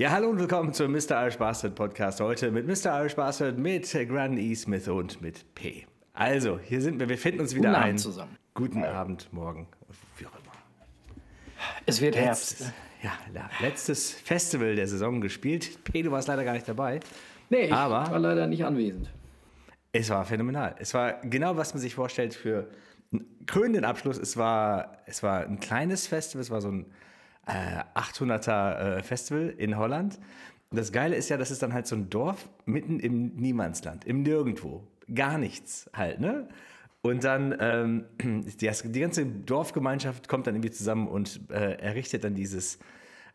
Ja, hallo und willkommen zum Mr. Irish Bastard Podcast. Heute mit Mr. Irish Bastard, mit Gran E. Smith und mit P. Also, hier sind wir, wir finden uns wieder Guten ein. Abend zusammen. Guten Abend, morgen, wie auch immer. Es wird Letztes, Herbst. ja, la- letztes Festival der Saison gespielt. P, du warst leider gar nicht dabei. Nee, ich Aber- war leider nicht anwesend. Es war phänomenal. Es war genau, was man sich vorstellt für einen krönenden Abschluss. Es war, es war ein kleines Festival, es war so ein äh, 800er äh, Festival in Holland. Und das Geile ist ja, das ist dann halt so ein Dorf mitten im Niemandsland, im Nirgendwo. Gar nichts halt, ne? Und dann, ähm, die, die ganze Dorfgemeinschaft kommt dann irgendwie zusammen und äh, errichtet dann dieses,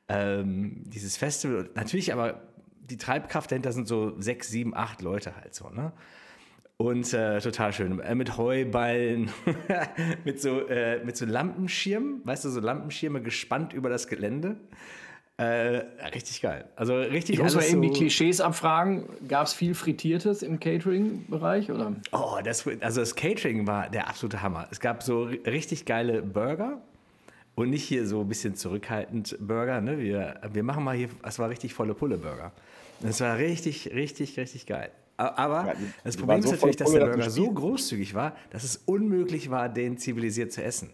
ähm, dieses Festival. Natürlich aber die Treibkraft dahinter sind so sechs, sieben, acht Leute halt so, ne? Und äh, total schön. Äh, mit Heuballen, mit, so, äh, mit so Lampenschirmen, weißt du, so Lampenschirme gespannt über das Gelände. Äh, richtig geil. Also richtig Ich muss mal eben die so, Klischees abfragen. Gab es viel Frittiertes im Catering-Bereich? oder? Oh, das, also das Catering war der absolute Hammer. Es gab so ri- richtig geile Burger und nicht hier so ein bisschen zurückhaltend Burger. Ne? Wir, wir machen mal hier, es war richtig volle Pulle Burger. Das war richtig, richtig, richtig geil. Aber Ja, das Problem ist so natürlich, dass der Burger so großzügig war, dass es unmöglich war, den zivilisiert zu essen.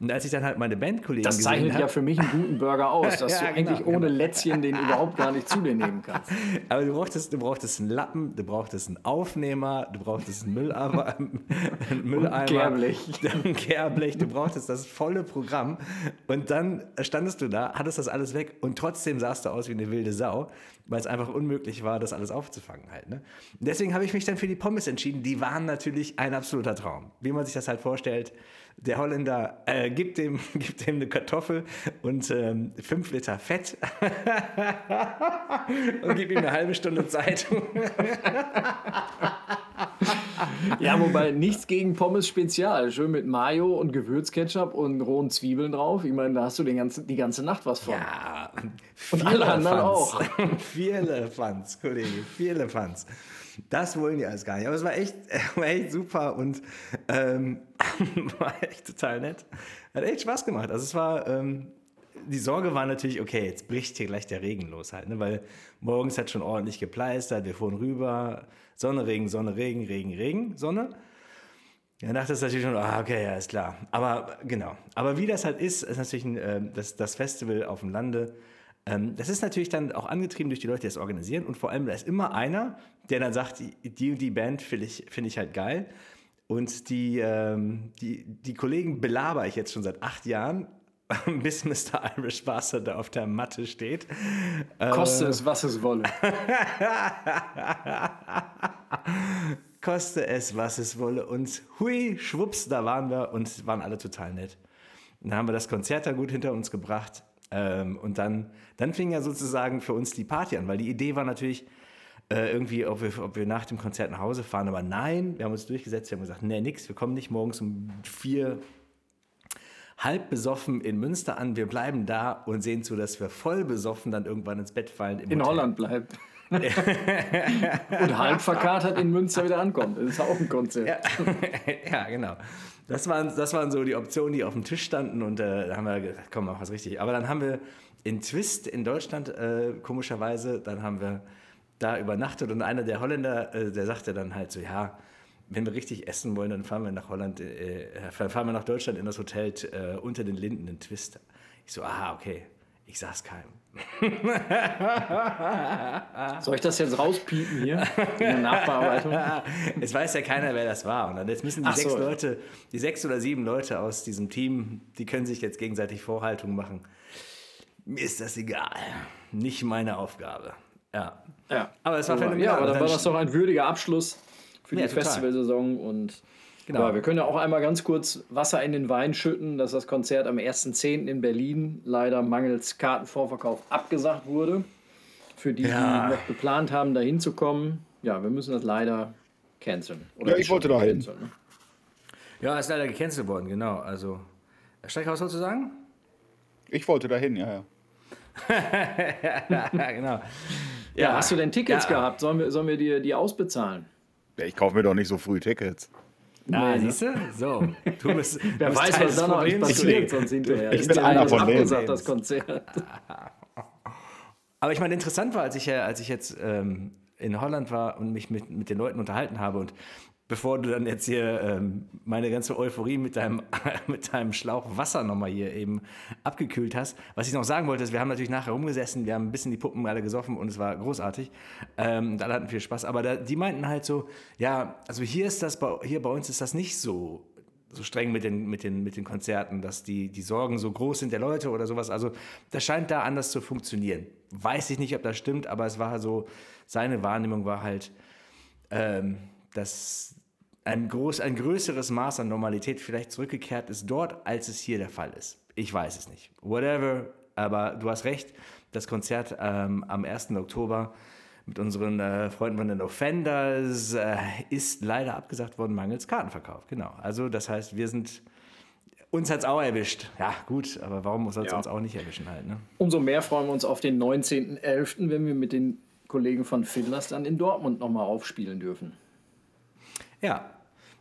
Und als ich dann halt meine Bandkollegen Das zeichnet ja für mich einen guten Burger aus, dass Ja, du genau, eigentlich ohne Lätzchen den überhaupt gar nicht zu dir nehmen kannst. Aber du brauchtest, du brauchtest einen Lappen, du brauchtest einen Aufnehmer, du brauchtest einen Mülleimer, einen Mülleimer Kehrblech. ein Kehrblech, du brauchtest das volle Programm. Und dann standest du da, hattest das alles weg und trotzdem sahst du aus wie eine wilde Sau, weil es einfach unmöglich war, das alles aufzufangen halt. Ne? Und deswegen habe ich mich dann für die Pommes entschieden. Die waren natürlich ein absoluter Traum. Wie man sich das halt vorstellt, der Holländer äh, gibt, dem, gibt dem eine Kartoffel und ähm, fünf Liter Fett und gibt ihm eine halbe Stunde Zeit. Ja, wobei nichts gegen Pommes Spezial. Schön mit Mayo und Gewürzketchup und rohen Zwiebeln drauf. Ich meine, da hast du den ganzen, die ganze Nacht was von. Ja, Und alle anderen auch. Viele Fans, Kollege, viele Fans. Das wollen die alles gar nicht. Aber es war echt, war echt super und ähm, war echt total nett. Hat echt Spaß gemacht. Also es war, ähm, die Sorge war natürlich, okay, jetzt bricht hier gleich der Regen los halt, ne? weil morgens hat schon ordentlich gepleistert, wir fuhren rüber, Sonne, Regen, Sonne, Regen, Regen, Regen, Sonne. Dann dachte ich natürlich schon, ah, okay, ja, ist klar. Aber genau. Aber wie das halt ist, ist natürlich ein, ähm, das, das Festival auf dem Lande. Ähm, das ist natürlich dann auch angetrieben durch die Leute, die das organisieren. Und vor allem, da ist immer einer, der dann sagt, die, die Band finde ich, find ich halt geil. Und die, ähm, die, die Kollegen belaber ich jetzt schon seit acht Jahren, bis Mr. Irish Bastard da auf der Matte steht. Koste es, was es wolle. koste es, was es wolle. Und hui, schwupps, da waren wir und waren alle total nett. Und dann haben wir das Konzert da gut hinter uns gebracht. Ähm, und dann, dann fing ja sozusagen für uns die Party an, weil die Idee war natürlich äh, irgendwie, ob wir, ob wir nach dem Konzert nach Hause fahren. Aber nein, wir haben uns durchgesetzt, wir haben gesagt, nee, nix, wir kommen nicht morgens um vier halb besoffen in Münster an. Wir bleiben da und sehen zu, dass wir voll besoffen dann irgendwann ins Bett fallen. Im In Hotel. Holland bleibt. und halb verkatert in Münster wieder ankommt. Das ist auch ein Konzept. Ja, ja genau. Das waren, das waren so die Optionen, die auf dem Tisch standen und äh, da haben wir gesagt, komm, mach was richtig. Aber dann haben wir in Twist in Deutschland, äh, komischerweise, dann haben wir da übernachtet und einer der Holländer, äh, der sagte dann halt so, ja, wenn wir richtig essen wollen, dann fahren wir nach Holland, äh, fahren wir nach Deutschland in das Hotel äh, unter den Linden in Twist. Ich so, aha, okay. Ich sag's keinem. Soll ich das jetzt rauspiepen hier in der Nachbearbeitung? Es weiß ja keiner, wer das war. Und dann jetzt müssen die Ach so, sechs ja. Leute, die sechs oder sieben Leute aus diesem Team, die können sich jetzt gegenseitig Vorhaltungen machen. Mir ist das egal. Nicht meine Aufgabe. Ja. Ja. Aber es war Aber, phänomenal. ja, aber dann dann war das doch ein würdiger Abschluss für Ja, die. Festivalsaison. Und Genau. ja, wir können ja auch einmal ganz kurz Wasser in den Wein schütten, dass das Konzert am 1.10. in Berlin leider mangels Kartenvorverkauf abgesagt wurde. Für die, Ja. die noch geplant haben, da hinzukommen. Ja, wir müssen das leider canceln. Oder Ja, ich wollte dahin. gecancelt, ne? Ja, ist leider gecancelt worden, genau. Also, Streichhaus sozusagen? Ich wollte dahin, ja, ja. ja, genau. Ja, hast du denn Tickets Ja. gehabt? Sollen wir, sollen wir dir die ausbezahlen? Ich kaufe mir doch nicht so früh Tickets. Ah, Nee, ne? siehst du? So. Du bist, Wer du bist weiß, was da noch Problems. passiert, sonst hinterher. Ich Ist bin ja einer von denen. das Konzert. Aber ich meine, interessant war, als ich, als ich jetzt ähm, in Holland war und mich mit, mit den Leuten unterhalten habe und bevor du dann jetzt hier ähm, meine ganze Euphorie mit deinem, mit deinem Schlauch Wasser nochmal hier eben abgekühlt hast. Was ich noch sagen wollte, ist, wir haben natürlich nachher rumgesessen, wir haben ein bisschen die Puppen alle gesoffen und es war großartig. Ähm, alle hatten viel Spaß. Aber da, die meinten halt so, ja, also hier ist das, bei, hier bei uns ist das nicht so so streng mit den, mit den, mit den Konzerten, dass die, die Sorgen so groß sind der Leute oder sowas. Also das scheint da anders zu funktionieren. Weiß ich nicht, ob das stimmt, aber es war so, seine Wahrnehmung war halt, ähm, dass ein, groß, ein größeres Maß an Normalität vielleicht zurückgekehrt ist dort, als es hier der Fall ist. Ich weiß es nicht. Whatever, aber du hast recht, das Konzert ähm, am 1. Oktober mit unseren äh, Freunden von den Offenders äh, ist leider abgesagt worden, mangels Kartenverkauf. Genau. Also das heißt, wir sind uns hat es auch erwischt. Ja, gut, aber warum soll es ja. uns auch nicht erwischen halt? Ne? Umso mehr freuen wir uns auf den 19.11., wenn wir mit den Kollegen von Fiddlers dann in Dortmund nochmal aufspielen dürfen. Ja,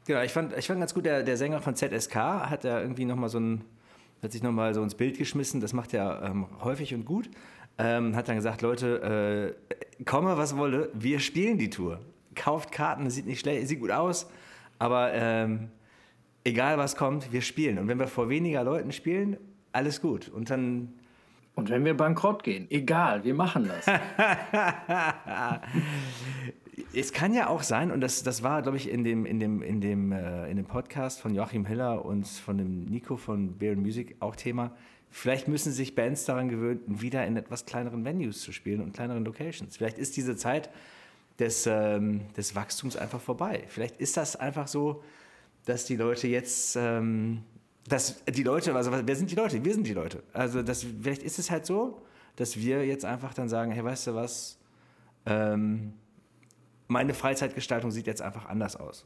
genau. Ich fand, ich fand ganz gut, der, der Sänger von ZSK hat ja irgendwie nochmal so ein, hat sich nochmal so ins Bild geschmissen. Das macht er ähm, häufig und gut. Ähm, hat dann gesagt, Leute, äh, komme was wolle, wir spielen die Tour. Kauft Karten, sieht nicht schlecht, sieht gut aus, aber ähm, egal was kommt, wir spielen. Und wenn wir vor weniger Leuten spielen, alles gut. Und dann und wenn wir bankrott gehen, egal, wir machen das. es kann ja auch sein, und das, das war, glaube ich, in dem, in, dem, in, dem, äh, in dem Podcast von Joachim Hiller und von dem Nico von Bear Music auch Thema. Vielleicht müssen sich Bands daran gewöhnen, wieder in etwas kleineren Venues zu spielen und kleineren Locations. Vielleicht ist diese Zeit des, ähm, des Wachstums einfach vorbei. Vielleicht ist das einfach so, dass die Leute jetzt ähm, dass die Leute, also wer sind die Leute? Wir sind die Leute. Also das, vielleicht ist es halt so, dass wir jetzt einfach dann sagen, hey, weißt du was, ähm, meine Freizeitgestaltung sieht jetzt einfach anders aus.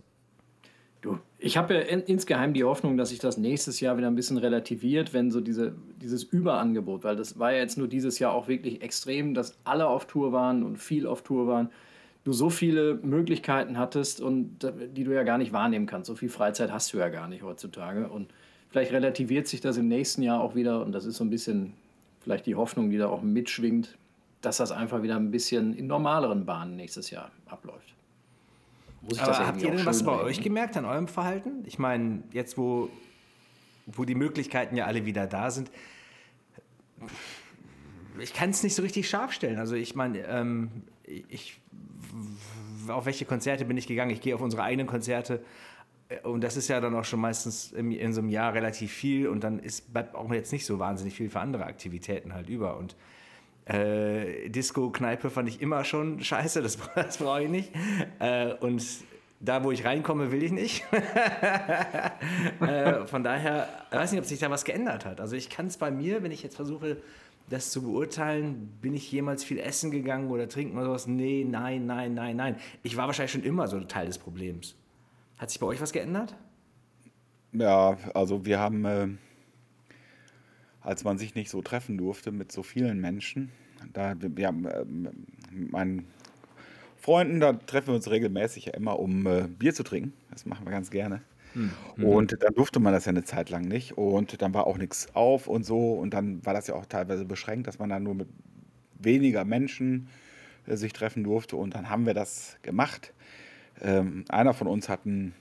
Du, ich habe ja in, insgeheim die Hoffnung, dass sich das nächstes Jahr wieder ein bisschen relativiert, wenn so diese, dieses Überangebot, weil das war ja jetzt nur dieses Jahr auch wirklich extrem, dass alle auf Tour waren und viel auf Tour waren, du so viele Möglichkeiten hattest und die du ja gar nicht wahrnehmen kannst. So viel Freizeit hast du ja gar nicht heutzutage und Vielleicht relativiert sich das im nächsten Jahr auch wieder und das ist so ein bisschen vielleicht die Hoffnung, die da auch mitschwingt, dass das einfach wieder ein bisschen in normaleren Bahnen nächstes Jahr abläuft. Muss Aber habt ihr denn was bei euch gemerkt an eurem Verhalten? Ich meine, jetzt wo, wo die Möglichkeiten ja alle wieder da sind, ich kann es nicht so richtig scharf stellen. Also ich meine, ähm, ich, auf welche Konzerte bin ich gegangen? Ich gehe auf unsere eigenen Konzerte und das ist ja dann auch schon meistens in, in so einem Jahr relativ viel und dann ist, bleibt auch jetzt nicht so wahnsinnig viel für andere Aktivitäten halt über. Und äh, Disco, Kneipe fand ich immer schon scheiße, das, das brauche ich nicht. Äh, und da, wo ich reinkomme, will ich nicht. äh, von daher, ich weiß nicht, ob sich da was geändert hat. Also ich kann es bei mir, wenn ich jetzt versuche, das zu beurteilen, bin ich jemals viel essen gegangen oder trinken oder sowas? Nee, nein, nein, nein, nein. Ich war wahrscheinlich schon immer so Teil des Problems. Hat sich bei euch was geändert? Ja, also wir haben, äh, als man sich nicht so treffen durfte mit so vielen Menschen, da haben äh, meinen Freunden, da treffen wir uns regelmäßig ja immer, um äh, Bier zu trinken. Das machen wir ganz gerne. Hm. Und dann durfte man das ja eine Zeit lang nicht. Und dann war auch nichts auf und so. Und dann war das ja auch teilweise beschränkt, dass man dann nur mit weniger Menschen äh, sich treffen durfte. Und dann haben wir das gemacht. Ähm, einer von uns hat ein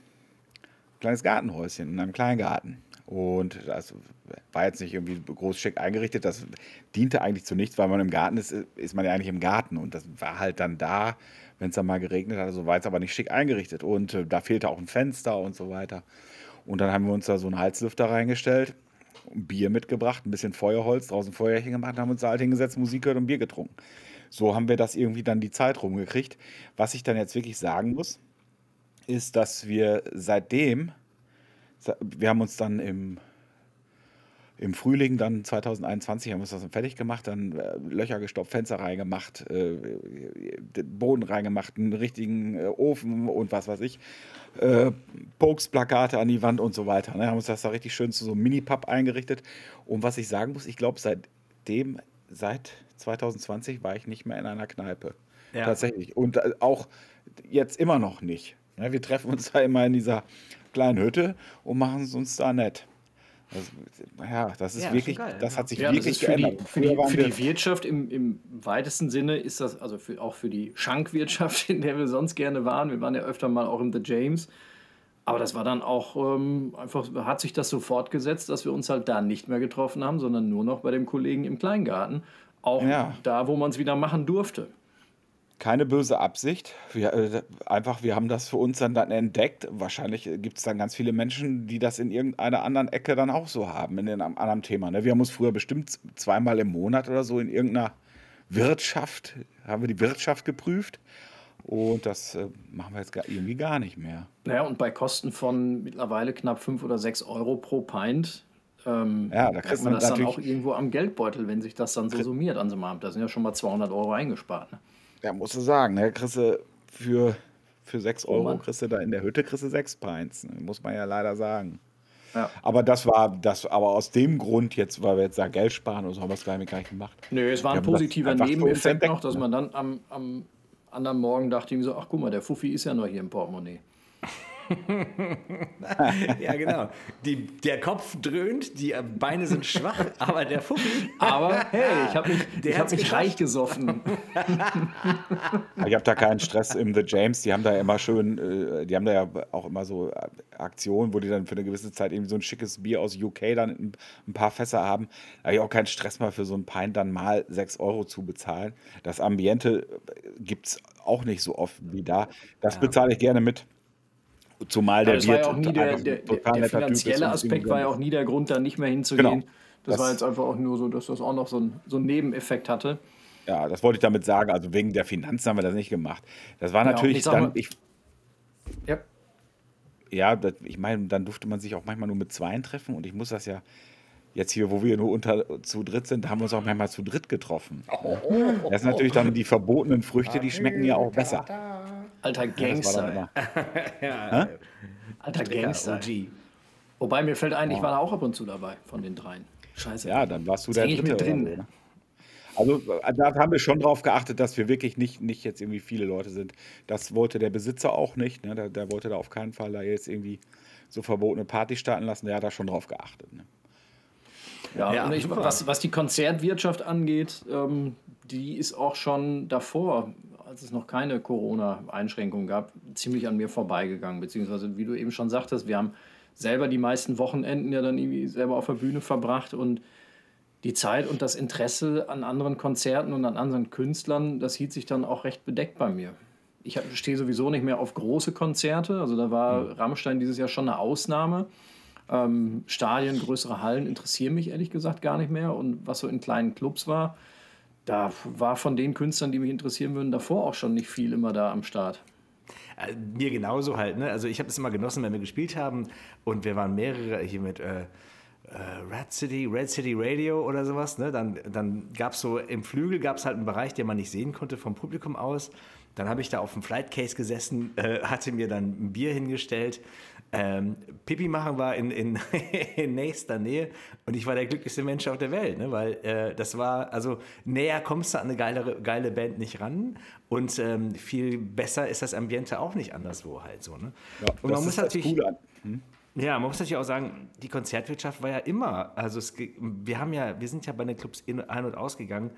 kleines Gartenhäuschen in einem Kleingarten. Und das war jetzt nicht irgendwie groß schick eingerichtet. Das diente eigentlich zu nichts, weil man im Garten ist, ist man ja eigentlich im Garten. Und das war halt dann da, wenn es dann mal geregnet hat. Also war es aber nicht schick eingerichtet. Und äh, da fehlte auch ein Fenster und so weiter. Und dann haben wir uns da so einen Heizlüfter reingestellt, ein Bier mitgebracht, ein bisschen Feuerholz, draußen Feuerchen gemacht, haben uns da halt hingesetzt, Musik gehört und Bier getrunken. So haben wir das irgendwie dann die Zeit rumgekriegt. Was ich dann jetzt wirklich sagen muss, ist, dass wir seitdem, wir haben uns dann im, im Frühling dann 2021 haben wir das dann fertig gemacht, dann äh, Löcher gestopft, Fenster reingemacht, äh, Boden reingemacht, einen richtigen äh, Ofen und was weiß ich, äh, Pokes-Plakate an die Wand und so weiter. Ne? Haben uns das da richtig schön zu so einem Mini-Pub eingerichtet. Und was ich sagen muss, ich glaube, seitdem, seit 2020 war ich nicht mehr in einer Kneipe. Ja. Tatsächlich. Und auch jetzt immer noch nicht. Ja, wir treffen uns da immer in dieser kleinen Hütte und machen es uns da nett. Das, ja, das ist ja, wirklich, geil, das hat sich ja, wirklich für geändert. Die, für, die, für die, Wirtschaft im, im weitesten Sinne ist das, also für, auch für die Schankwirtschaft, in der wir sonst gerne waren. Wir waren ja öfter mal auch im The James. Aber das war dann auch ähm, einfach, hat sich das so fortgesetzt, dass wir uns halt da nicht mehr getroffen haben, sondern nur noch bei dem Kollegen im Kleingarten. Auch ja. da, wo man es wieder machen durfte keine böse Absicht. Wir, äh, einfach, wir haben das für uns dann, dann entdeckt. Wahrscheinlich gibt es dann ganz viele Menschen, die das in irgendeiner anderen Ecke dann auch so haben, in einem anderen Thema. Ne? Wir haben uns früher bestimmt zweimal im Monat oder so in irgendeiner Wirtschaft, haben wir die Wirtschaft geprüft. Und das äh, machen wir jetzt gar, irgendwie gar nicht mehr. Naja, und bei Kosten von mittlerweile knapp 5 oder 6 Euro pro Pint ähm, ja, da kriegt man das dann auch irgendwo am Geldbeutel, wenn sich das dann so summiert an so einem Abend. Da sind ja schon mal 200 Euro eingespart. Ne? Ja, musst du sagen, ne? Kriegst du für, für 6 Euro oh kriegst du da in der Hütte kriegst du 6 Pints. Ne? Muss man ja leider sagen. Ja. Aber das war, das, aber aus dem Grund jetzt, weil wir jetzt da Geld sparen oder so, haben wir es gar nicht gemacht. Nö, es war ein positiver Nebeneffekt noch, dass man dann am, am anderen Morgen dachte ich so, ach guck mal, der Fuffi ist ja noch hier im Portemonnaie. ja, genau. Die, der Kopf dröhnt, die Beine sind schwach, aber der Fuffi. Aber hey, ich habe mich, der hab mich reich gesoffen. ich habe da keinen Stress im The James. Die haben da immer schön, äh, die haben da ja auch immer so Aktionen, wo die dann für eine gewisse Zeit irgendwie so ein schickes Bier aus UK dann ein paar Fässer haben. Da habe ich auch keinen Stress mal für so ein Pint dann mal 6 Euro zu bezahlen. Das Ambiente gibt es auch nicht so oft wie da. Das ja. bezahle ich gerne mit. Zumal der Wirt ja der, der, der, finanzielle Aspekt war ja auch nie der Grund, da nicht mehr hinzugehen. Genau. Das, das, war jetzt einfach auch nur so, dass das auch noch so, ein, so einen Nebeneffekt hatte. Ja, das wollte ich damit sagen. Also wegen der Finanzen haben wir das nicht gemacht. Das war natürlich ja, dann. Ich, ja. Ja, das, ich meine, dann durfte man sich auch manchmal nur mit Zweien treffen und ich muss das ja jetzt hier, wo wir nur unter zu dritt sind, haben wir uns auch manchmal zu dritt getroffen. Oh, oh, oh, das sind natürlich dann die verbotenen Früchte, die schmecken ja auch besser. Alter Gangster. ja, Alter Gangster. OG. Wobei mir fällt ein, ich war da auch ab und zu dabei von den dreien. Scheiße. Ja, dann warst du. Mit drin. So, ne? Also äh, da haben wir schon drauf geachtet, dass wir wirklich nicht, nicht jetzt irgendwie viele Leute sind. Das wollte der Besitzer auch nicht. Ne? Der, der wollte da auf keinen Fall da jetzt irgendwie so verbotene Party starten lassen. Der hat da schon drauf geachtet. Ne? Ja, ja ich, was, was die Konzertwirtschaft angeht, ähm, die ist auch schon davor als es noch keine Corona-Einschränkungen gab, ziemlich an mir vorbeigegangen. Beziehungsweise, wie du eben schon sagtest, wir haben selber die meisten Wochenenden ja dann irgendwie selber auf der Bühne verbracht und die Zeit und das Interesse an anderen Konzerten und an anderen Künstlern, das hielt sich dann auch recht bedeckt bei mir. Ich stehe sowieso nicht mehr auf große Konzerte, also da war mhm. Rammstein dieses Jahr schon eine Ausnahme. Ähm, Stadien, größere Hallen interessieren mich ehrlich gesagt gar nicht mehr und was so in kleinen Clubs war, da war von den Künstlern, die mich interessieren würden, davor auch schon nicht viel immer da am Start. Äh, mir genauso halt. Ne? Also ich habe es immer genossen, wenn wir gespielt haben und wir waren mehrere hier mit äh, Red City, Red City Radio oder sowas. Ne? Dann, dann gab es so im Flügel gab es halt einen Bereich, den man nicht sehen konnte vom Publikum aus. Dann habe ich da auf dem Flight Case gesessen, äh, hatte mir dann ein Bier hingestellt ähm, Pipi machen war in, in, in, nächster Nähe und ich war der glücklichste Mensch auf der Welt, ne? weil äh, das war, also näher kommst du an eine geile, geile Band nicht ran und ähm, viel besser ist das Ambiente auch nicht anderswo halt so. Ne? Ja, und man muss natürlich. Hm? Ja, man muss natürlich auch sagen, die Konzertwirtschaft war ja immer, also es, wir haben ja, wir sind ja bei den Clubs in, ein- und ausgegangen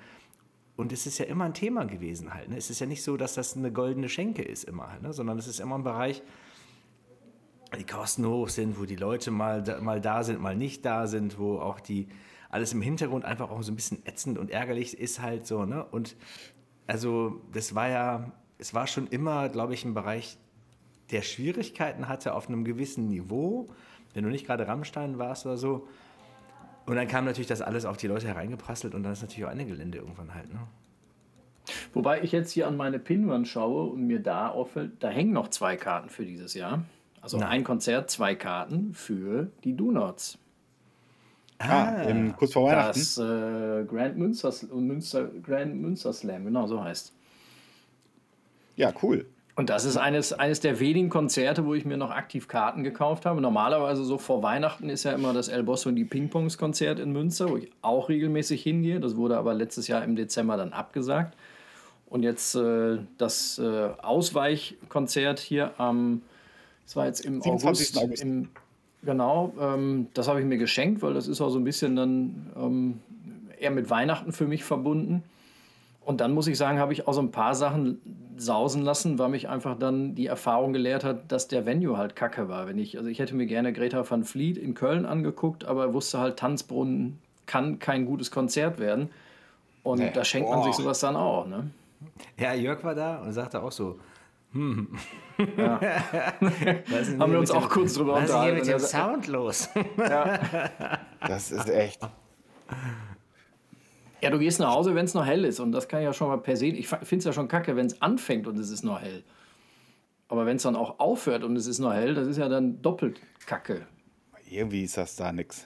und es ist ja immer ein Thema gewesen halt. Ne? Es ist ja nicht so, dass das eine goldene Schenke ist immer, halt, ne? sondern es ist immer ein Bereich, die Kosten hoch sind, wo die Leute mal, mal da sind, mal nicht da sind, wo auch die alles im Hintergrund einfach auch so ein bisschen ätzend und ärgerlich ist halt so, ne? Und also das war ja, es war schon immer, glaube ich, ein Bereich, der Schwierigkeiten hatte auf einem gewissen Niveau, wenn du nicht gerade Rammstein warst oder so. Und dann kam natürlich das alles auf die Leute hereingeprasselt und dann ist natürlich auch eine Gelände irgendwann halt, ne? Wobei ich jetzt hier an meine Pinwand schaue und mir da auffällt, da hängen noch zwei Karten für dieses Jahr. Also Nein. ein Konzert, zwei Karten für die Donuts. Ah, ah im, kurz vor Weihnachten. Das äh, Grand, Münster, Münster, Grand Münster Slam, genau so heißt. Ja, cool. Und das ist eines, eines der wenigen Konzerte, wo ich mir noch aktiv Karten gekauft habe. Normalerweise so vor Weihnachten ist ja immer das El Bosso und die Ping-Pongs-Konzert in Münster, wo ich auch regelmäßig hingehe. Das wurde aber letztes Jahr im Dezember dann abgesagt. Und jetzt äh, das äh, Ausweichkonzert hier am das war jetzt im August, August. Im, Genau, ähm, das habe ich mir geschenkt, weil das ist auch so ein bisschen dann ähm, eher mit Weihnachten für mich verbunden. Und dann muss ich sagen, habe ich auch so ein paar Sachen sausen lassen, weil mich einfach dann die Erfahrung gelehrt hat, dass der Venue halt kacke war. Wenn ich, also ich hätte mir gerne Greta van Fleet in Köln angeguckt, aber wusste halt, Tanzbrunnen kann kein gutes Konzert werden. Und Nee. da schenkt man Boah. sich sowas dann auch. Ne? Ja, Jörg war da und sagte auch so, hm. Was ist denn Haben hier wir uns auch dem- kurz drüber Was ist denn hier unterhalten. mit dem Sound los? Das ist echt. Ja, du gehst nach Hause, wenn es noch hell ist. Und das kann ja schon mal per se. Ich finde es ja schon kacke, wenn es anfängt und es ist noch hell. Aber wenn es dann auch aufhört und es ist noch hell, das ist ja dann doppelt kacke. Irgendwie ist das da nix.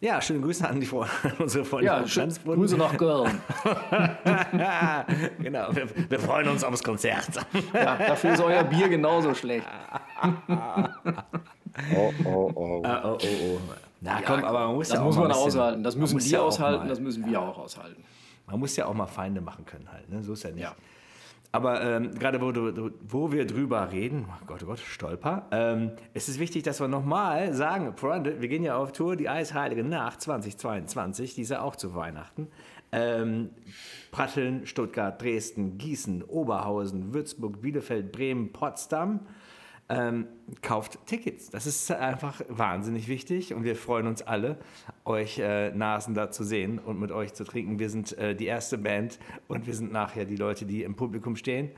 Ja, schöne Grüße an die Fre unsere Freunde Ja, Tanzbrunnen. Grüße nach Köln. genau, wir, wir freuen uns aufs Konzert. Ja, dafür ist euer Bier genauso schlecht. Oh, oh, oh. Ah, oh, oh, oh. Na komm, aber man muss Das ja auch muss mal man aushalten. Das müssen ja auch aushalten, mal- das müssen wir auch aushalten. Man muss ja auch mal Feinde machen können halt, ne? so ist ja nicht. Ja. Aber ähm, gerade wo, wo wir drüber reden, oh Gott, oh Gott, Stolper, ähm, es ist wichtig, dass wir nochmal sagen, Freunde, wir gehen ja auf Tour, die Eisheilige Nacht 2022, die ist ja auch zu Weihnachten. Ähm, Pratteln, Stuttgart, Dresden, Gießen, Oberhausen, Würzburg, Bielefeld, Bremen, Potsdam. Ähm, kauft Tickets. Das ist einfach wahnsinnig wichtig und wir freuen uns alle, euch äh, Nasen da zu sehen und mit euch zu trinken. Wir sind äh, die erste Band und wir sind nachher die Leute, die im Publikum stehen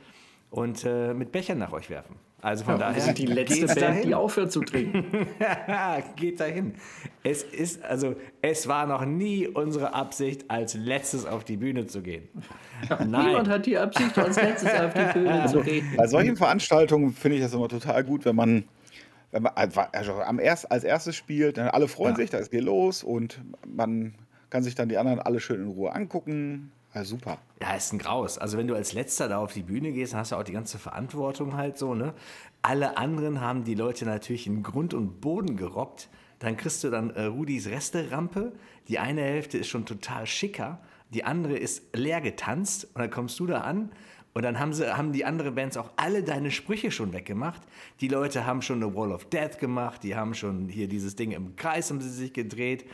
und äh, mit Bechern nach euch werfen. Also von daher Wir sind die letzte Band, dahin. die aufhört zu trinken. Geht dahin. Es ist, also, es war noch nie unsere Absicht, als letztes auf die Bühne zu gehen. Niemand Nein. hat die Absicht, als letztes auf die Bühne zu gehen. Bei solchen Veranstaltungen finde ich das immer total gut, wenn man, wenn man also am erst, als erstes spielt, dann alle freuen sich, da geht los und man kann sich dann die anderen alle schön in Ruhe angucken. Ja, super. Ja, ist ein Graus. Also wenn du als Letzter da auf die Bühne gehst, dann hast du auch die ganze Verantwortung halt so, ne? Alle anderen haben die Leute natürlich in Grund und Boden gerockt. Dann kriegst du dann äh, Rudis Resterampe. Die eine Hälfte ist schon total schicker, die andere ist leer getanzt und dann kommst du da an und dann haben, sie, haben die anderen Bands auch alle deine Sprüche schon weggemacht. Die Leute haben schon eine Wall of Death gemacht, die haben schon hier dieses Ding im Kreis, haben sie sich gedreht.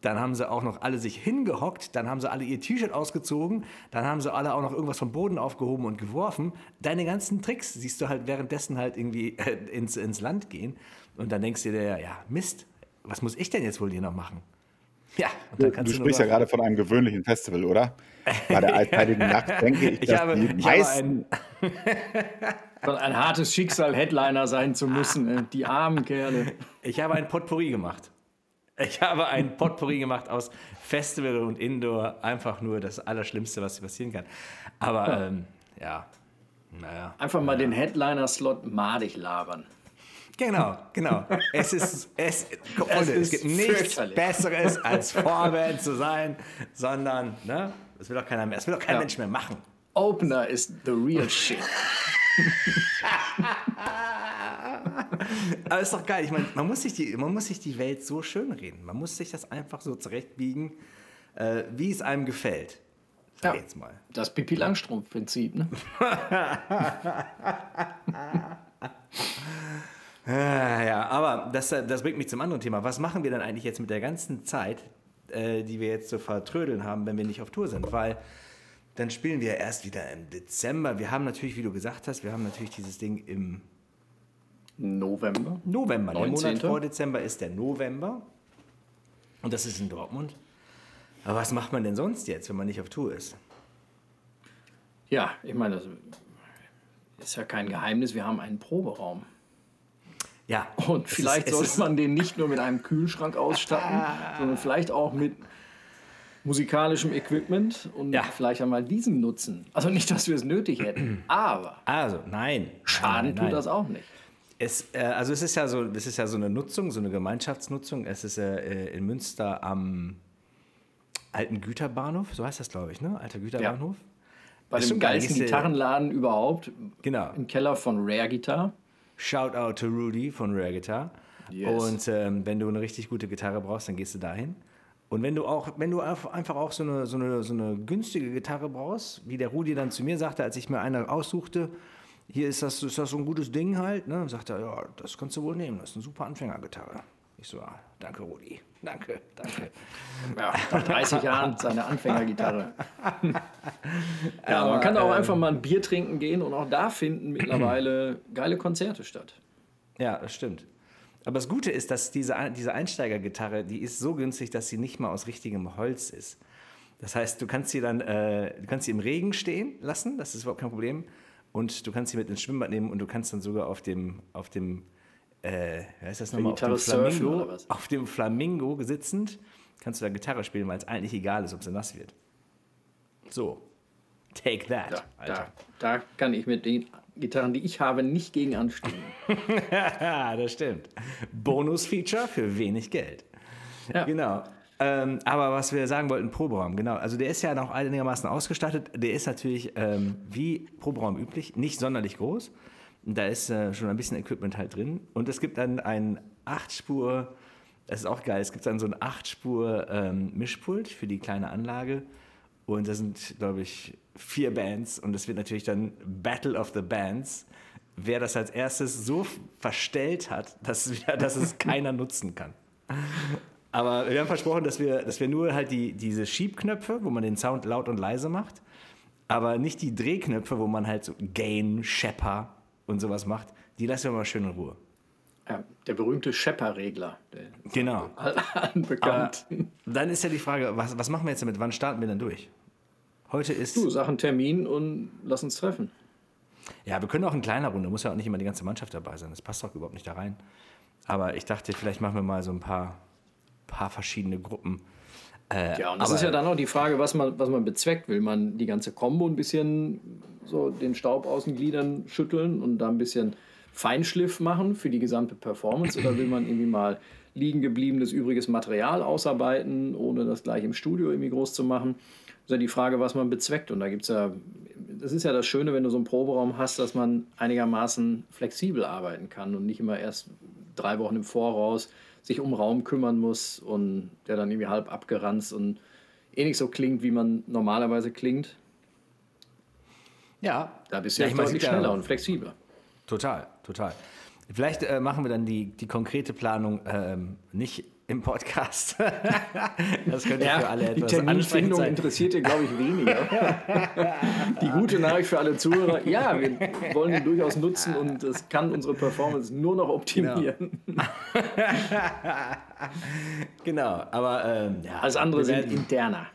Dann haben sie auch noch alle sich hingehockt, dann haben sie alle ihr T-Shirt ausgezogen, dann haben sie alle auch noch irgendwas vom Boden aufgehoben und geworfen. Deine ganzen Tricks siehst du halt währenddessen halt irgendwie äh, ins, ins Land gehen. Und dann denkst du dir, ja, Mist, was muss ich denn jetzt wohl hier noch machen? Ja, und dann Du, kannst du sprichst ja gerade von einem gewöhnlichen Festival, oder? Bei der Altheiligen Nacht denke ich, Ich dass habe- die ich habe meisten Von ein hartes Schicksal, Headliner sein zu müssen. ey. Die armen Kerle. Ich habe ein Potpourri gemacht. Ich habe ein Potpourri gemacht aus Festival und Indoor. Einfach nur das Allerschlimmste, was passieren kann. Aber ähm, ja, naja. Einfach mal den Headliner-Slot madig labern. Genau, genau. Es ist, es, Freunde, es, ist gibt nichts. Besseres, als Vorband zu sein, sondern, ne, das will doch keiner mehr, das will doch kein Ja. Mensch mehr machen. Opener ist the real shit. Aber ist doch geil. Ich meine, man, muss sich die- man muss sich die Welt so schön reden. Man muss sich das einfach so zurechtbiegen, äh, wie es einem gefällt. Ja. jetzt mal. Das Pipi Langstrumpf-Prinzip, ne? Ah, ja, aber das, das bringt mich zum anderen Thema. Was machen wir denn eigentlich jetzt mit der ganzen Zeit, äh, die wir jetzt so vertrödeln haben, wenn wir nicht auf Tour sind? Weil dann spielen wir erst wieder im Dezember. Wir haben natürlich, wie du gesagt hast, wir haben natürlich dieses Ding im November. November. Der 19.. Monat vor Dezember ist der November. Und das ist in Dortmund. Aber was macht man denn sonst jetzt, wenn man nicht auf Tour ist? Ja, ich meine, das ist ja kein Geheimnis. Wir haben einen Proberaum. Ja. Und vielleicht ist, sollte man den nicht nur mit einem Kühlschrank ausstatten, sondern vielleicht auch mit musikalischem Equipment und Ja. vielleicht einmal diesen nutzen. Also nicht, dass wir es nötig hätten, aber Also, nein. Schaden nein, nein, tut das auch nicht. Es, äh, also es ist ja so, es ist ja so eine Nutzung, so eine Gemeinschaftsnutzung. Es ist äh, in Münster am alten Güterbahnhof, so heißt das, glaube ich, ne? Alter Güterbahnhof. Bei Ist dem geilsten äh, Gitarrenladen überhaupt, Genau. im Keller von Rare Guitar. Shout out to Rudy von Rare Guitar. Yes. Und ähm, wenn du eine richtig gute Gitarre brauchst, dann gehst du dahin. Und wenn du auch, wenn du einfach auch so eine, so, eine, so eine günstige Gitarre brauchst, wie der Rudi dann zu mir sagte, als ich mir eine aussuchte, hier ist das, ist das so ein gutes Ding halt. Ne? Und sagt er, ja, das kannst du wohl nehmen, das ist eine super Anfängergitarre. Ich so, ah, danke Rudi, danke, danke. Ja, nach 30 Jahren seine Anfängergitarre. ja, man kann auch einfach mal ein Bier trinken gehen und auch da finden mittlerweile geile Konzerte statt. Ja, das stimmt. Aber das Gute ist, dass diese, diese Einsteigergitarre, die ist so günstig, dass sie nicht mal aus richtigem Holz ist. Das heißt, du kannst sie dann, äh, du kannst sie im Regen stehen lassen, das ist überhaupt kein Problem. Und du kannst sie mit ins Schwimmbad nehmen und du kannst dann sogar auf dem, auf dem, äh, wie heißt das nochmal, auf dem, Flamingo, auf dem Flamingo sitzend, kannst du da Gitarre spielen, weil es eigentlich egal ist, ob sie nass wird. So, take that, da, Alter. Da, da kann ich mit den Gitarren, die ich habe, nicht gegen anstimmen. das stimmt. Bonus-Feature für wenig Geld. Ja. Genau. Ähm, aber was wir sagen wollten, Proberaum, genau. Also der ist ja noch einigermaßen ausgestattet. Der ist natürlich ähm, wie Proberaum üblich, nicht sonderlich groß. Da ist äh, schon ein bisschen Equipment halt drin. Und es gibt dann ein 8-Spur, das ist auch geil, es gibt dann so ein 8-Spur ähm, für die kleine Anlage. Und da sind, glaube ich, vier Bands. Und es wird natürlich dann Battle of the Bands. Wer das als erstes so verstellt hat, dass, dass es keiner nutzen kann. Aber wir haben versprochen, dass wir, dass wir nur halt die, diese Schiebknöpfe, wo man den Sound laut und leise macht, aber nicht die Drehknöpfe, wo man halt so Gain, Shepper und sowas macht, die lassen wir mal schön in Ruhe. Ja, der berühmte Shepper-Regler. Genau. Bekannt. Aber dann ist ja die Frage, was, was machen wir jetzt damit? Wann starten wir denn durch? Heute ist. Du, sag einen Termin und lass uns treffen. Ja, wir können auch in kleiner Runde, muss ja auch nicht immer die ganze Mannschaft dabei sein. Das passt doch überhaupt nicht da rein. Aber ich dachte, vielleicht machen wir mal so ein paar paar verschiedene Gruppen. Äh, ja, und das ist ja dann auch die Frage, was man, was man bezweckt. Will man die ganze Combo ein bisschen so den Staub aus den Gliedern schütteln und da ein bisschen Feinschliff machen für die gesamte Performance oder will man irgendwie mal liegen gebliebenes übriges Material ausarbeiten, ohne das gleich im Studio irgendwie groß zu machen? Das ist ja die Frage, was man bezweckt. Und da gibt es ja, das ist ja das Schöne, wenn du so einen Proberaum hast, dass man einigermaßen flexibel arbeiten kann und nicht immer erst drei Wochen im Voraus sich um Raum kümmern muss und der dann irgendwie halb abgeranzt und eh nicht so klingt, wie man normalerweise klingt. Ja. Da bist du ja, ich deutlich schneller und flexibler. Total, total. Vielleicht äh, machen wir dann die, die konkrete Planung ähm, nicht im Podcast. das könnte ja, für alle etwas Die Terminfindung interessiert ihr, glaube ich, weniger. die gute Nachricht für alle Zuhörer, ja, wir wollen ihn durchaus nutzen und es kann unsere Performance nur noch optimieren. Genau, genau aber ähm, ja, Alles andere sind interner.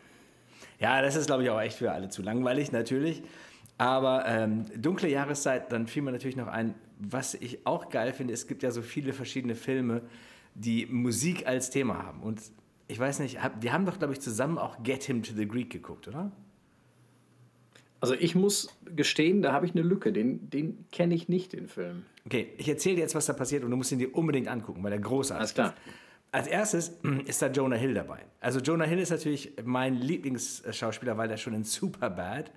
Ja, das ist, glaube ich, auch echt für alle zu langweilig, natürlich. Aber ähm, dunkle Jahreszeit, dann fiel mir natürlich noch ein, was ich auch geil finde, es gibt ja so viele verschiedene Filme, die Musik als Thema haben. Und ich weiß nicht, die haben doch, glaube ich, zusammen auch Get Him to the Greek geguckt, oder? Also ich muss gestehen, da habe ich eine Lücke. Den, den kenne ich nicht, den Film. Okay, ich erzähle dir jetzt, was da passiert und du musst ihn dir unbedingt angucken, weil er großartig Alles klar. ist. Als erstes ist da Jonah Hill dabei. Also Jonah Hill ist natürlich mein Lieblingsschauspieler, weil er schon in Superbad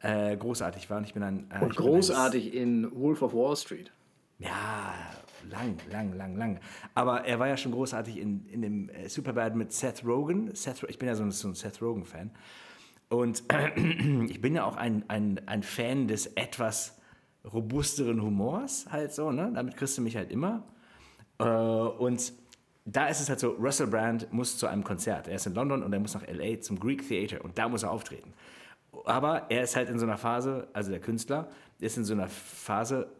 äh, großartig war. Und ich bin ein... Äh, und großartig in Wolf of Wall Street. Ja, lang, lang, lang, lang. Aber er war ja schon großartig in, in dem äh, Superbad mit Seth Rogen. Seth, ich bin ja so ein, so ein Seth Rogen-Fan. Und ich bin ja auch ein, ein, ein Fan des etwas robusteren Humors, halt so, ne? Damit kriegst du mich halt immer. Äh, und da ist es halt so, Russell Brand muss zu einem Konzert. Er ist in London und er muss nach L.A. zum Greek Theater und da muss er auftreten. Aber er ist halt in so einer Phase, also der Künstler, ist in so einer Phase,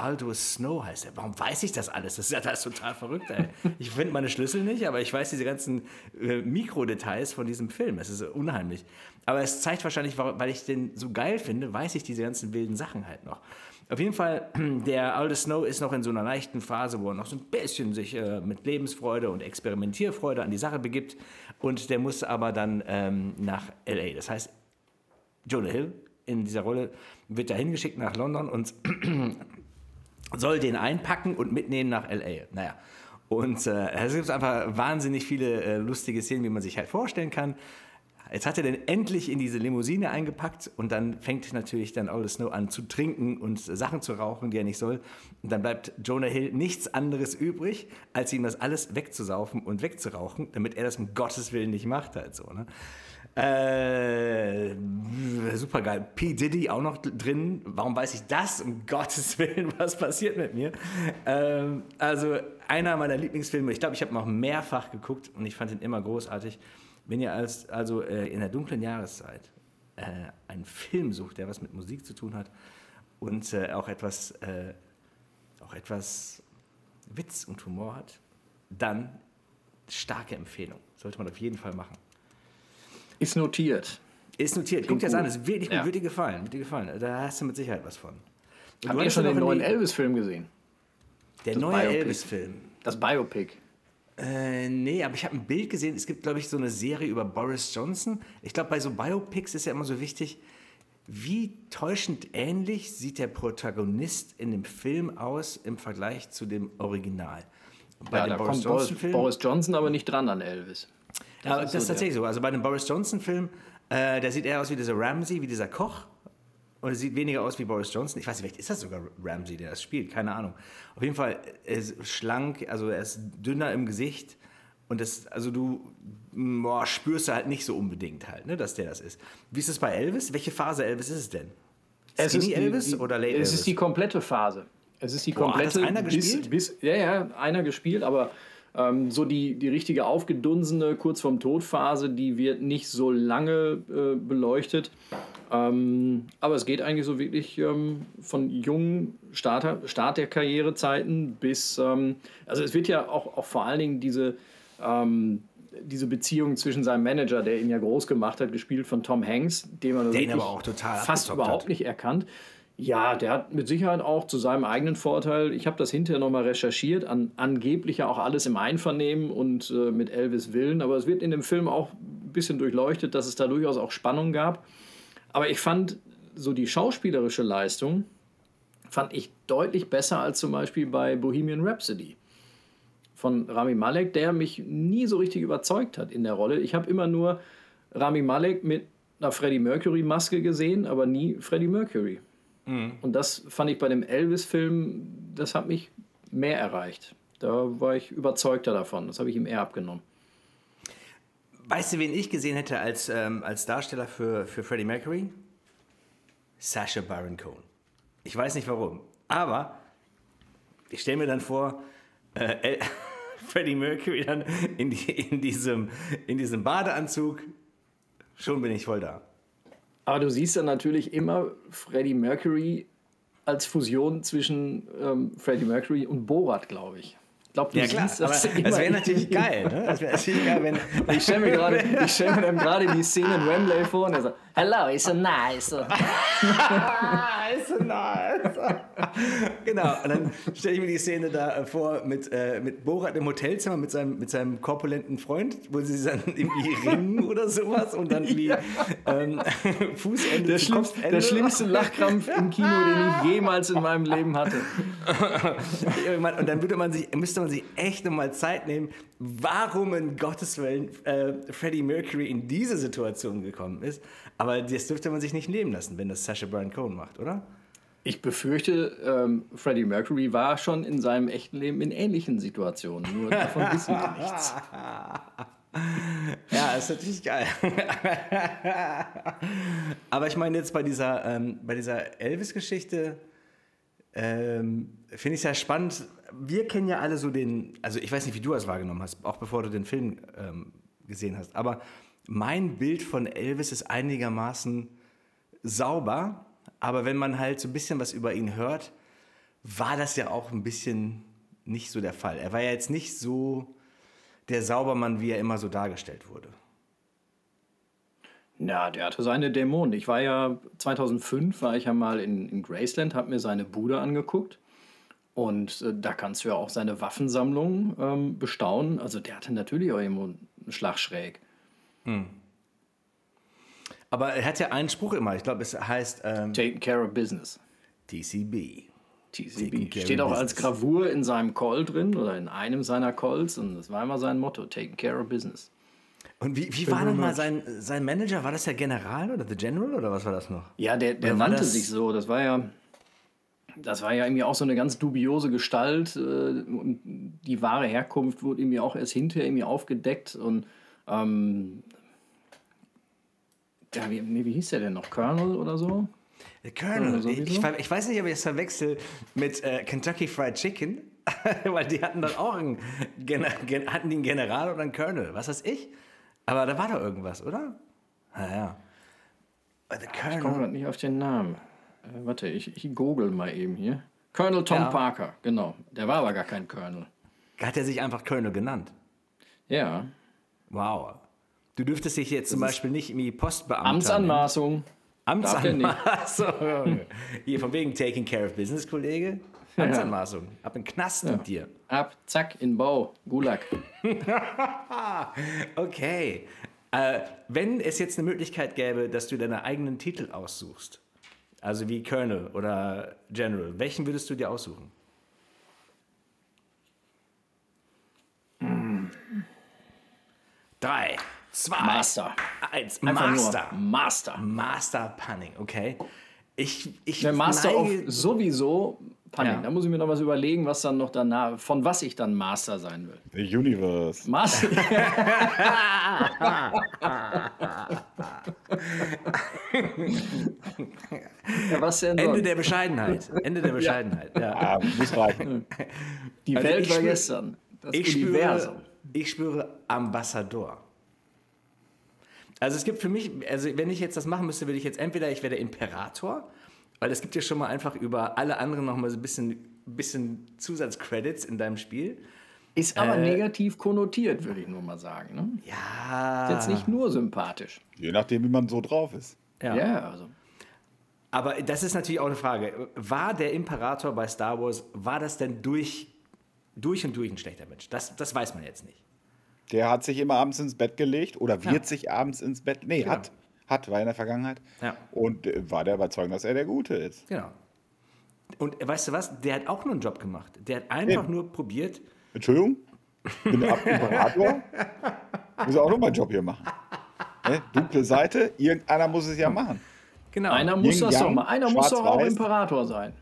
Aldous Snow heißt er. Warum weiß ich das alles? Das ist ja das ist total verrückt, ey. Ich finde meine Schlüssel nicht, aber ich weiß diese ganzen äh, Mikrodetails von diesem Film. Es ist unheimlich. Aber es zeigt wahrscheinlich, weil ich den so geil finde, weiß ich diese ganzen wilden Sachen halt noch. Auf jeden Fall, der Aldous Snow ist noch in so einer leichten Phase, wo er noch so ein bisschen sich äh, mit Lebensfreude und Experimentierfreude an die Sache begibt. Und der muss aber dann ähm, nach L.A. Das heißt, Jonah Hill in dieser Rolle wird da hingeschickt nach London und soll den einpacken und mitnehmen nach LA. Naja. Und äh, es gibt einfach wahnsinnig viele äh, lustige Szenen, wie man sich halt vorstellen kann. Jetzt hat er den endlich in diese Limousine eingepackt und dann fängt natürlich dann Aldous Snow an zu trinken und Sachen zu rauchen, die er nicht soll. Und dann bleibt Jonah Hill nichts anderes übrig, als ihm das alles wegzusaufen und wegzurauchen, damit er das um Gottes Willen nicht macht halt so. Ne? Äh, super geil. P. Diddy auch noch drin. Warum weiß ich das? Um Gottes Willen, was passiert mit mir? Ähm, also einer meiner Lieblingsfilme. Ich glaube, ich habe noch mehrfach geguckt und ich fand ihn immer großartig. Wenn ihr als, also äh, in der dunklen Jahreszeit äh, einen Film sucht, der was mit Musik zu tun hat und äh, auch etwas, äh, auch etwas Witz und Humor hat, dann starke Empfehlung. Sollte man auf jeden Fall machen. Ist notiert. Ist notiert. Guck dir das an, das ist wirklich gut, ja. wird dir gefallen. Wird dir gefallen. Da hast du mit Sicherheit was von. Habt ihr schon den neuen Elvis-Film gesehen? Der das neue Elvis-Film. Das Biopic. Äh, nee, aber ich habe ein Bild gesehen. Es gibt, glaube ich, so eine Serie über Boris Johnson. Ich glaube, bei so Biopics ist ja immer so wichtig, wie täuschend ähnlich sieht der Protagonist in dem Film aus im Vergleich zu dem Original. Bei ja, dem da Boris kommt Johnson Boris, Boris Johnson aber nicht dran an Elvis. Das, ja, ist, das so tatsächlich so. Also bei dem Boris Johnson-Film, äh, der sieht eher aus wie dieser Ramsey, wie dieser Koch. Und sieht weniger aus wie Boris Johnson. Ich weiß nicht, vielleicht ist das sogar Ramsey, der das spielt. Keine Ahnung. Auf jeden Fall, er ist schlank, also er ist dünner im Gesicht. Und das, also du boah, spürst du halt nicht so unbedingt halt, ne, dass der das ist. Wie ist es bei Elvis? Welche Phase Elvis ist es denn? Es ist die, Elvis die, oder Late Es Elvis? ist die komplette Phase. Es ist die komplette. Boah, hat das einer gespielt? Bis, bis, ja, ja, einer gespielt, aber ähm, so die, die richtige aufgedunsene, kurz vorm Todphase, die wird nicht so lange äh, beleuchtet. Ähm, aber es geht eigentlich so wirklich ähm, von jungen Starter, Start der Karrierezeiten bis, ähm, also es wird ja auch, auch vor allen Dingen diese, ähm, diese Beziehung zwischen seinem Manager, der ihn ja groß gemacht hat, gespielt von Tom Hanks, den man den aber auch total fast überhaupt hat. nicht erkannt. Ja, der hat mit Sicherheit auch zu seinem eigenen Vorteil, ich habe das hinterher nochmal recherchiert, an, angeblich ja auch alles im Einvernehmen und äh, mit Elvis Willen, aber es wird in dem Film auch ein bisschen durchleuchtet, dass es da durchaus auch Spannung gab. Aber ich fand so die schauspielerische Leistung, fand ich deutlich besser als zum Beispiel bei Bohemian Rhapsody von Rami Malek, der mich nie so richtig überzeugt hat in der Rolle. Ich habe immer nur Rami Malek mit einer Freddie Mercury Maske gesehen, aber nie Freddie Mercury. Mhm. Und das fand ich bei dem Elvis-Film, das hat mich mehr erreicht. Da war ich überzeugter davon. Das habe ich ihm eher abgenommen. Weißt du, wen ich gesehen hätte als, ähm, als Darsteller für, für Freddie Mercury? Sasha Baron Cohen. Ich weiß nicht warum, aber ich stelle mir dann vor, äh, Freddie Mercury dann in, die, in, diesem, in diesem Badeanzug. Schon bin ich voll da. Aber du siehst dann natürlich immer Freddie Mercury als Fusion zwischen ähm, Freddie Mercury und Borat, glaube ich. Ich glaube, ja, klar, siehst das. das wäre natürlich geil. Ne? Das wäre natürlich geil, wenn. Ich stelle mir gerade stell gerade die Szene in Wembley vor und er sagt: Hello, it's so nice. it's so nice. genau, und dann stelle ich mir die Szene da äh, vor mit, äh, mit Borat im Hotelzimmer mit seinem, mit seinem korpulenten Freund, wo sie dann irgendwie ringen oder sowas und dann wie ja. ähm, Fußende der, schlimmst, der schlimmste Lachkrampf im Kino, den ich jemals in meinem Leben hatte. und dann würde man sich, müsste müsste man sich echt nochmal Zeit nehmen, warum in Gottes Willen äh, Freddie Mercury in diese Situation gekommen ist. Aber das dürfte man sich nicht nehmen lassen, wenn das Sasha Baron Cohen macht, oder? Ich befürchte, ähm, Freddie Mercury war schon in seinem echten Leben in ähnlichen Situationen. Nur davon wissen wir nichts. ja, ist natürlich geil. Aber ich meine jetzt bei dieser, ähm, dieser Elvis-Geschichte, ähm, finde ich es ja spannend. Wir kennen ja alle so den, also ich weiß nicht, wie du das wahrgenommen hast, auch bevor du den Film ähm, gesehen hast, aber mein Bild von Elvis ist einigermaßen sauber, aber wenn man halt so ein bisschen was über ihn hört, war das ja auch ein bisschen nicht so der Fall. Er war ja jetzt nicht so der Saubermann, wie er immer so dargestellt wurde. Ja, der hatte seine Dämonen. Ich war ja 2005 war ich ja mal in, in Graceland, habe mir seine Bude angeguckt und äh, da kannst du ja auch seine Waffensammlung ähm, bestaunen. Also der hatte natürlich auch irgendwo einen Schlag schräg. Hm. Aber er hat ja einen Spruch immer. Ich glaube, es heißt ähm, Taking Care of Business. TCB. TCB. Steht auch als Gravur in seinem Call drin oder in einem seiner Calls und das war immer sein Motto: Taking Care of Business. Und wie, wie war nochmal sein, sein Manager? War das der General oder der General oder was war das noch? Ja, der, der nannte sich so. Das war ja, das war ja irgendwie auch so eine ganz dubiose Gestalt. Äh, und die wahre Herkunft wurde irgendwie auch erst hinterher irgendwie aufgedeckt. Und ähm, ja, wie, wie hieß der denn noch? Colonel oder so? Der Colonel. Sowieso? ich, ich, weiß nicht, ob ich es verwechsel mit äh, Kentucky Fried Chicken, weil die hatten dann auch einen, Gen Gen hatten einen General oder einen Colonel, was weiß ich. Aber da war doch irgendwas, oder? Naja. The Ich komme gerade nicht auf den Namen. Äh, warte, ich, ich google mal eben hier. Colonel Tom Ja. Parker, genau. Der war aber gar kein Colonel. Hat er sich einfach Colonel genannt? Ja. Wow. Du dürftest dich jetzt zum Beispiel nicht irgendwie Postbeamter nennen. Amtsanmaßung. Amtsanmaßung. Hier von wegen Taking Care of Business, Kollege. Amtsanmaßung. Ab in Knast mit dir. Ab, zack, in Bau. Gulag. Okay. Äh, wenn es jetzt eine Möglichkeit gäbe, dass du deine eigenen Titel aussuchst, also wie Colonel oder General, welchen würdest du dir aussuchen? Drei, zwei, Master. eins. Einfach Master. nur Master. Master Punning, okay. Ich, ich Der Master auf neige- sowieso Punning. Ja. Da muss ich mir noch was überlegen, was dann noch danach, von was ich dann Master sein will. The Universe. Master. ja, was denn Ende sonst? der Bescheidenheit. Ende der Bescheidenheit. Ja. Ah, muss reichen. Die Also Welt ich war spür- gestern. Das Ich Universum. spüre, ich spüre Ambassador. Also es gibt für mich, also wenn ich jetzt das machen müsste, würde ich jetzt entweder, ich wäre der Imperator, weil es gibt ja schon mal einfach über alle anderen noch mal so ein bisschen, bisschen Zusatzcredits in deinem Spiel. Ist aber Äh, negativ konnotiert, würde ich nur mal sagen. Ne? Ja. Jetzt nicht nur sympathisch. Je nachdem, wie man so drauf ist. Ja. Ja, also. Aber das ist natürlich auch eine Frage. War der Imperator bei Star Wars, war das denn durch, durch und durch ein schlechter Mensch? Das, das weiß man jetzt nicht. Der hat sich immer abends ins Bett gelegt oder wird Ja. sich abends ins Bett. Nee, Genau. hat. Hat, war in der Vergangenheit. Ja. Und äh, war der Überzeugung, dass er der Gute ist. Genau. Und weißt du was? Der hat auch nur einen Job gemacht. Der hat einfach Eben. nur probiert, Entschuldigung? Ich bin der Imperator. Muss auch noch meinen Job hier machen. Ne? Dunkle Seite, irgendeiner muss es ja machen. Genau. Einer muss Yin, das doch mal. Einer muss doch auch. Imperator sein.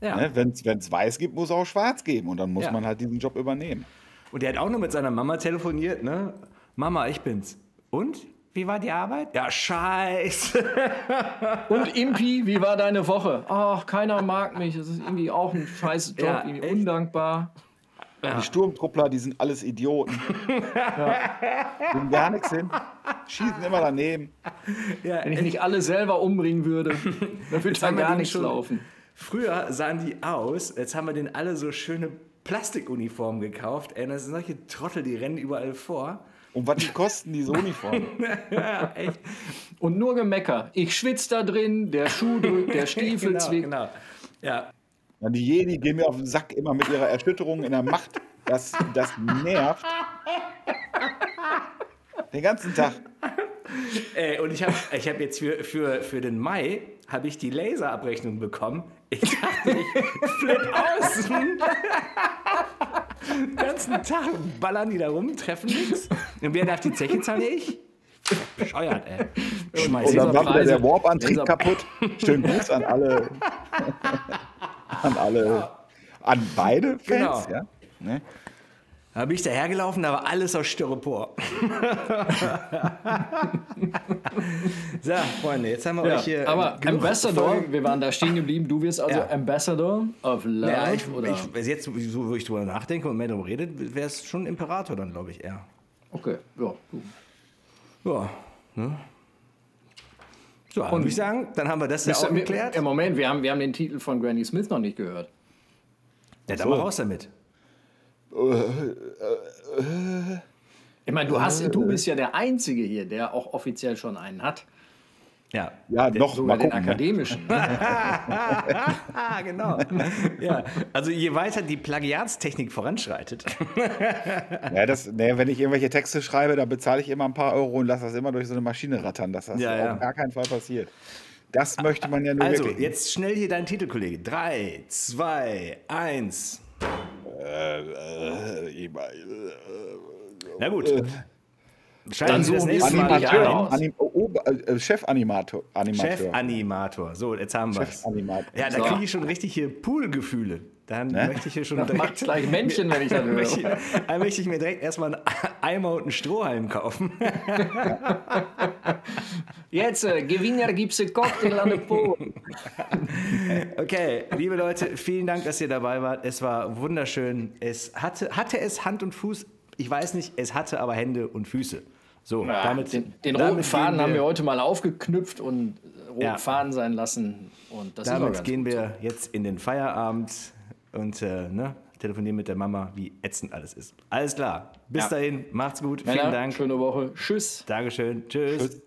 ja. Ne? Wenn es weiß gibt, muss es auch schwarz geben. Und dann muss Ja. man halt diesen Job übernehmen. Und der hat auch nur mit seiner Mama telefoniert, ne? Mama, ich bin's. Und? Wie war die Arbeit? Ja, scheiße. Und Impi, wie war deine Woche? Ach, keiner mag mich. Das ist irgendwie auch ein scheiß Job, Ja, irgendwie echt. undankbar. Die Sturmtruppler, die sind alles Idioten. Kriegen gar nichts hin. Schießen immer daneben. Ja, Wenn ich nicht alle selber umbringen würde, dann würde da gar nichts laufen. Früher sahen die aus, jetzt haben wir denen alle so schöne Plastikuniformen gekauft. Ey, das sind solche Trottel, die rennen überall vor. Und was die kosten, diese Uniformen? Ja, echt. Und nur Gemecker. Ich schwitze da drin, der Schuh drückt, der Stiefel genau, zwickt. genau. Ja, Ja, die Jedi gehen mir auf den Sack immer mit ihrer Erschütterung in der Macht. Das, das nervt. Den ganzen Tag. Ey, und ich habe ich hab jetzt für, für, für den Mai habe ich die Laserabrechnung bekommen. Ich dachte, ich flipp aus. Den ganzen Tag ballern die da rum, treffen nichts. Und wer darf die Zeche zahlen? Ich. Bescheuert, ey. Schmeiß Und dann Preise. der Warp-Antrieb kaputt. Schönen Gruß an alle. An alle. An beide Fans, Genau. ja. Ne? Da bin ich dahergelaufen, da war alles aus Styropor. so, Freunde, jetzt haben wir Ja, euch hier. aber Ambassador, Folgen- wir waren da stehen geblieben. Du wirst also Ja. Ambassador of Love Ja, ich, oder? ich, jetzt, so, wo ich drüber nachdenke und mehr darüber redet, wäre es schon Imperator dann, glaube ich, eher. okay, ja. Ja, ne? So, und würde ich sagen, dann haben wir das ja auch geklärt. im Moment, wir haben, wir haben den Titel von Granny Smith noch nicht gehört. Ja, dann mal raus damit. Ich meine, du, hast, du bist ja der Einzige hier, der auch offiziell schon einen hat. Ja, Ja, noch Sogar mal den gucken. Ne? akademischen. Ne? ah, genau. ja, also je weiter die Plagiatstechnik voranschreitet. Ja, das, ne, wenn ich irgendwelche Texte schreibe, da bezahle ich immer ein paar Euro und lasse das immer durch so eine Maschine rattern, dass das Ja, auf ja. gar keinen Fall passiert. Das möchte man ja nur Also, wirklich. jetzt schnell hier dein Titel, Kollege. Drei, zwei, eins. Äh, äh, immer, äh, Na gut. Das suchen wir hier ein. raus. Anim Ober äh, Chefanimator. Animator. Chefanimator. So, jetzt haben wir es. Chefanimator. Ja, da So. kriege ich schon richtig hier Poolgefühle. Dann Ne? möchte ich hier schon Das macht gleich Männchen, wenn ich das höre. möchte, dann möchte ich mir direkt erstmal einen Eimer und einen Strohhalm kaufen. Jetzt, äh, Gewinner gibt's einen Cocktail an den Po. Okay, liebe Leute, vielen Dank, dass ihr dabei wart. Es war wunderschön. Es hatte, hatte es Hand und Fuß? Ich weiß nicht, es hatte aber Hände und Füße. So, Ja, damit, den den damit roten Faden gehen haben wir heute mal aufgeknüpft und roten Ja. Faden sein lassen. Und das Damit gehen gut. wir jetzt in den Feierabend und äh, ne, telefonieren mit der Mama, wie ätzend alles ist. Alles klar. Bis Ja. dahin, macht's gut. Männer, Vielen Dank. Schöne Woche. Tschüss. Dankeschön. Tschüss. Tschüss.